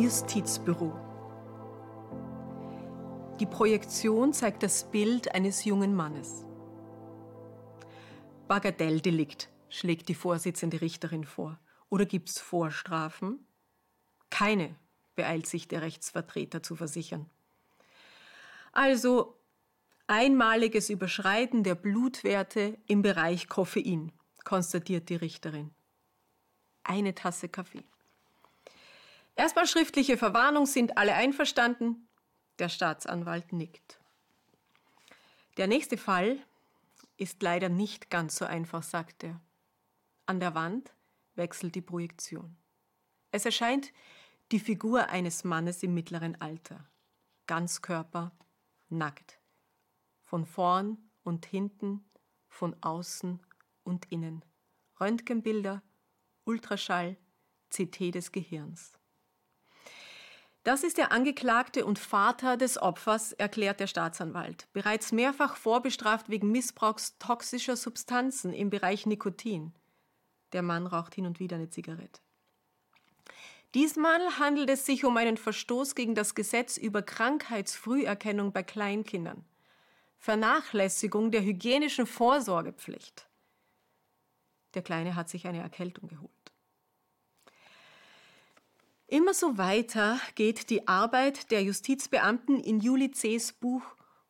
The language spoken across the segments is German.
Justizbüro. Die Projektion zeigt das Bild eines jungen Mannes. Bagatelldelikt, schlägt die Vorsitzende Richterin vor. Oder gibt's Vorstrafen? Keine, beeilt sich der Rechtsvertreter zu versichern. Also einmaliges Überschreiten der Blutwerte im Bereich Koffein, konstatiert die Richterin. Eine Tasse Kaffee. Erstmal schriftliche Verwarnung, sind alle einverstanden? Der Staatsanwalt nickt. Der nächste Fall ist leider nicht ganz so einfach, sagt er. An der Wand wechselt die Projektion. Es erscheint die Figur eines Mannes im mittleren Alter. Ganzkörper, nackt. Von vorn und hinten, von außen und innen. Röntgenbilder, Ultraschall, CT des Gehirns. Das ist der Angeklagte und Vater des Opfers, erklärt der Staatsanwalt. Bereits mehrfach vorbestraft wegen Missbrauchs toxischer Substanzen im Bereich Nikotin. Der Mann raucht hin und wieder eine Zigarette. Diesmal handelt es sich um einen Verstoß gegen das Gesetz über Krankheitsfrüherkennung bei Kleinkindern. Vernachlässigung der hygienischen Vorsorgepflicht. Der Kleine hat sich eine Erkältung geholt. Immer so weiter geht die Arbeit der Justizbeamten in Juli C.'s Buch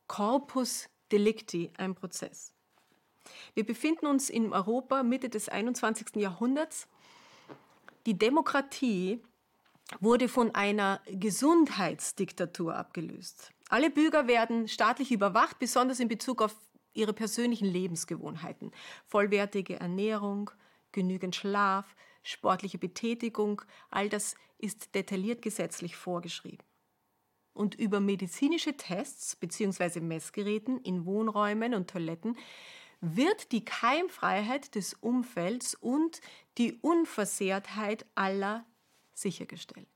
Corpus Delicti, ein Prozess. Wir befinden uns in Europa Mitte des 21. Jahrhunderts. Die Demokratie wurde von einer Gesundheitsdiktatur abgelöst. Alle Bürger werden staatlich überwacht, besonders in Bezug auf ihre persönlichen Lebensgewohnheiten. Vollwertige Ernährung, genügend Schlaf, sportliche Betätigung, all das ist detailliert gesetzlich vorgeschrieben. Und über medizinische Tests bzw. Messgeräten in Wohnräumen und Toiletten wird die Keimfreiheit des Umfelds und die Unversehrtheit aller sichergestellt.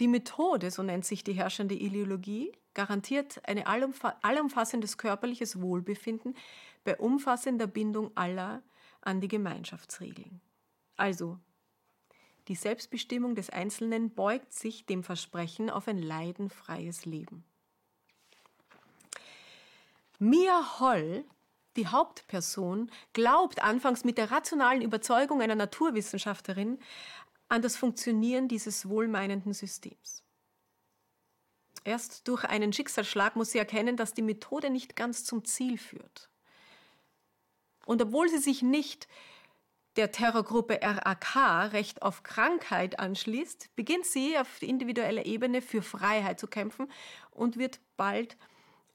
Die Methode, so nennt sich die herrschende Ideologie, garantiert ein allumfassendes körperliches Wohlbefinden bei umfassender Bindung aller an die Gemeinschaftsregeln. Also, die Selbstbestimmung des Einzelnen beugt sich dem Versprechen auf ein leidenfreies Leben. Mia Holl, die Hauptperson, glaubt anfangs mit der rationalen Überzeugung einer Naturwissenschaftlerin an das Funktionieren dieses wohlmeinenden Systems. Erst durch einen Schicksalsschlag muss sie erkennen, dass die Methode nicht ganz zum Ziel führt. Und obwohl sie sich nicht der Terrorgruppe RAK Recht auf Krankheit anschließt, beginnt sie auf individueller Ebene für Freiheit zu kämpfen und wird bald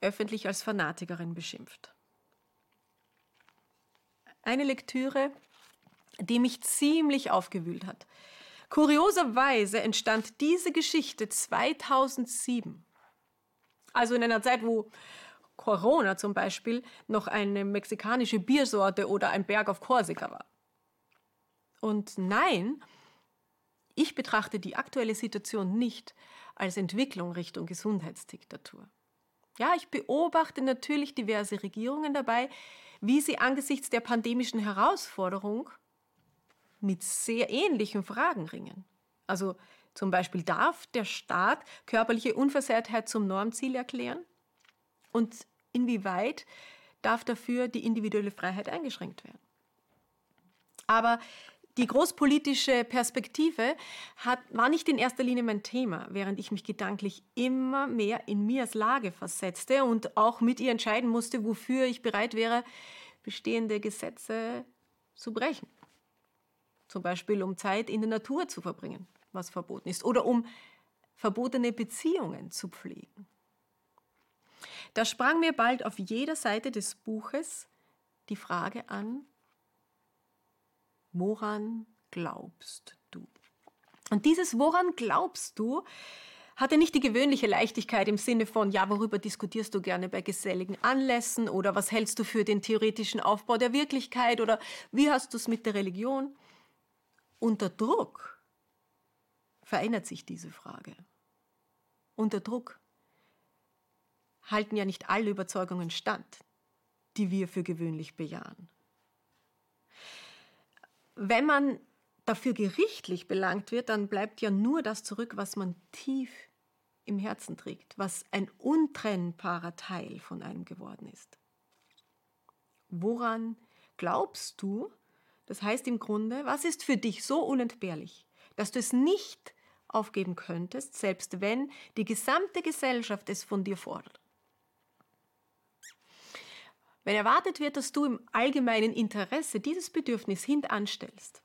öffentlich als Fanatikerin beschimpft. Eine Lektüre, die mich ziemlich aufgewühlt hat. Kurioserweise entstand diese Geschichte 2007. Also in einer Zeit, wo Corona zum Beispiel noch eine mexikanische Biersorte oder ein Berg auf Korsika war. Und nein, ich betrachte die aktuelle Situation nicht als Entwicklung Richtung Gesundheitsdiktatur. Ja, ich beobachte natürlich diverse Regierungen dabei, wie sie angesichts der pandemischen Herausforderung mit sehr ähnlichen Fragen ringen. Also zum Beispiel darf der Staat körperliche Unversehrtheit zum Normziel erklären? Und inwieweit darf dafür die individuelle Freiheit eingeschränkt werden? Aber die großpolitische Perspektive hat, war nicht in erster Linie mein Thema, während ich mich gedanklich immer mehr in Mias Lage versetzte und auch mit ihr entscheiden musste, wofür ich bereit wäre, bestehende Gesetze zu brechen. Zum Beispiel um Zeit in der Natur zu verbringen, was verboten ist, oder um verbotene Beziehungen zu pflegen. Da sprang mir bald auf jeder Seite des Buches die Frage an, woran glaubst du? Und dieses Woran glaubst du hatte nicht die gewöhnliche Leichtigkeit im Sinne von, ja, worüber diskutierst du gerne bei geselligen Anlässen oder was hältst du für den theoretischen Aufbau der Wirklichkeit oder wie hast du es mit der Religion? Unter Druck verändert sich diese Frage. Unter Druck halten ja nicht alle Überzeugungen stand, die wir für gewöhnlich bejahen. Wenn man dafür gerichtlich belangt wird, dann bleibt ja nur das zurück, was man tief im Herzen trägt, was ein untrennbarer Teil von einem geworden ist. Woran glaubst du? Das heißt im Grunde, was ist für dich so unentbehrlich, dass du es nicht aufgeben könntest, selbst wenn die gesamte Gesellschaft es von dir fordert? Wenn erwartet wird, dass du im allgemeinen Interesse dieses Bedürfnis hintanstellst,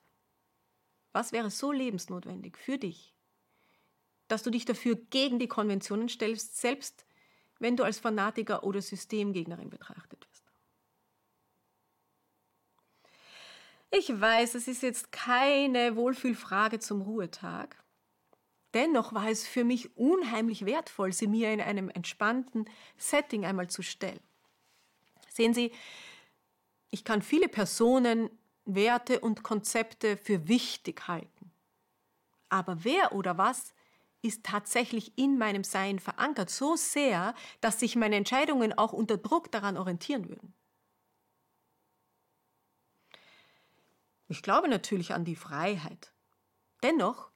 was wäre so lebensnotwendig für dich, dass du dich dafür gegen die Konventionen stellst, selbst wenn du als Fanatiker oder Systemgegnerin betrachtet wirst? Ich weiß, es ist jetzt keine Wohlfühlfrage zum Ruhetag. Dennoch war es für mich unheimlich wertvoll, sie mir in einem entspannten Setting einmal zu stellen. Sehen Sie, ich kann viele Personen, Werte und Konzepte für wichtig halten. Aber wer oder was ist tatsächlich in meinem Sein verankert, so sehr, dass sich meine Entscheidungen auch unter Druck daran orientieren würden. Ich glaube natürlich an die Freiheit. Dennoch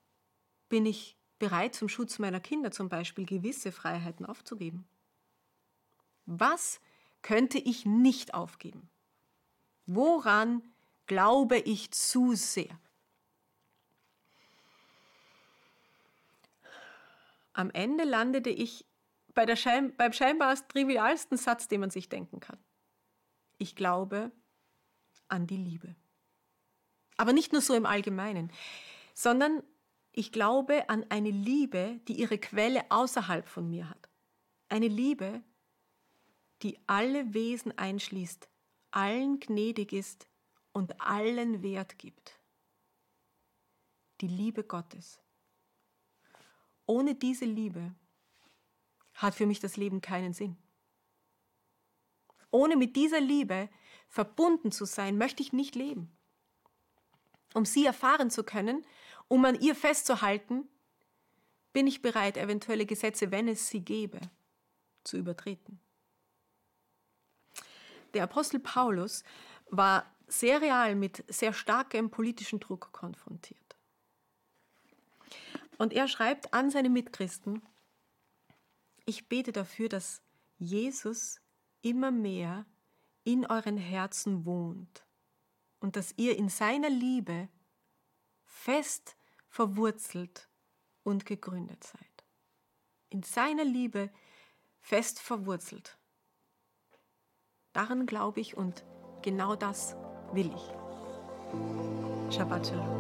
bin ich bereit, zum Schutz meiner Kinder zum Beispiel gewisse Freiheiten aufzugeben. Was könnte ich nicht aufgeben? Woran glaube ich zu sehr? Am Ende landete ich bei der Schein beim scheinbar trivialsten Satz, den man sich denken kann. Ich glaube an die Liebe. Aber nicht nur so im Allgemeinen, sondern ich glaube an eine Liebe, die ihre Quelle außerhalb von mir hat. Eine Liebe, die alle Wesen einschließt, allen gnädig ist und allen Wert gibt. Die Liebe Gottes. Ohne diese Liebe hat für mich das Leben keinen Sinn. Ohne mit dieser Liebe verbunden zu sein, möchte ich nicht leben um sie erfahren zu können, um an ihr festzuhalten, bin ich bereit, eventuelle Gesetze, wenn es sie gäbe, zu übertreten. Der Apostel Paulus war sehr real mit sehr starkem politischen Druck konfrontiert. Und er schreibt an seine Mitchristen, ich bete dafür, dass Jesus immer mehr in euren Herzen wohnt und dass ihr in seiner Liebe fest verwurzelt und gegründet seid. In seiner Liebe fest verwurzelt. Daran glaube ich und genau das will ich. Shabbat Shalom.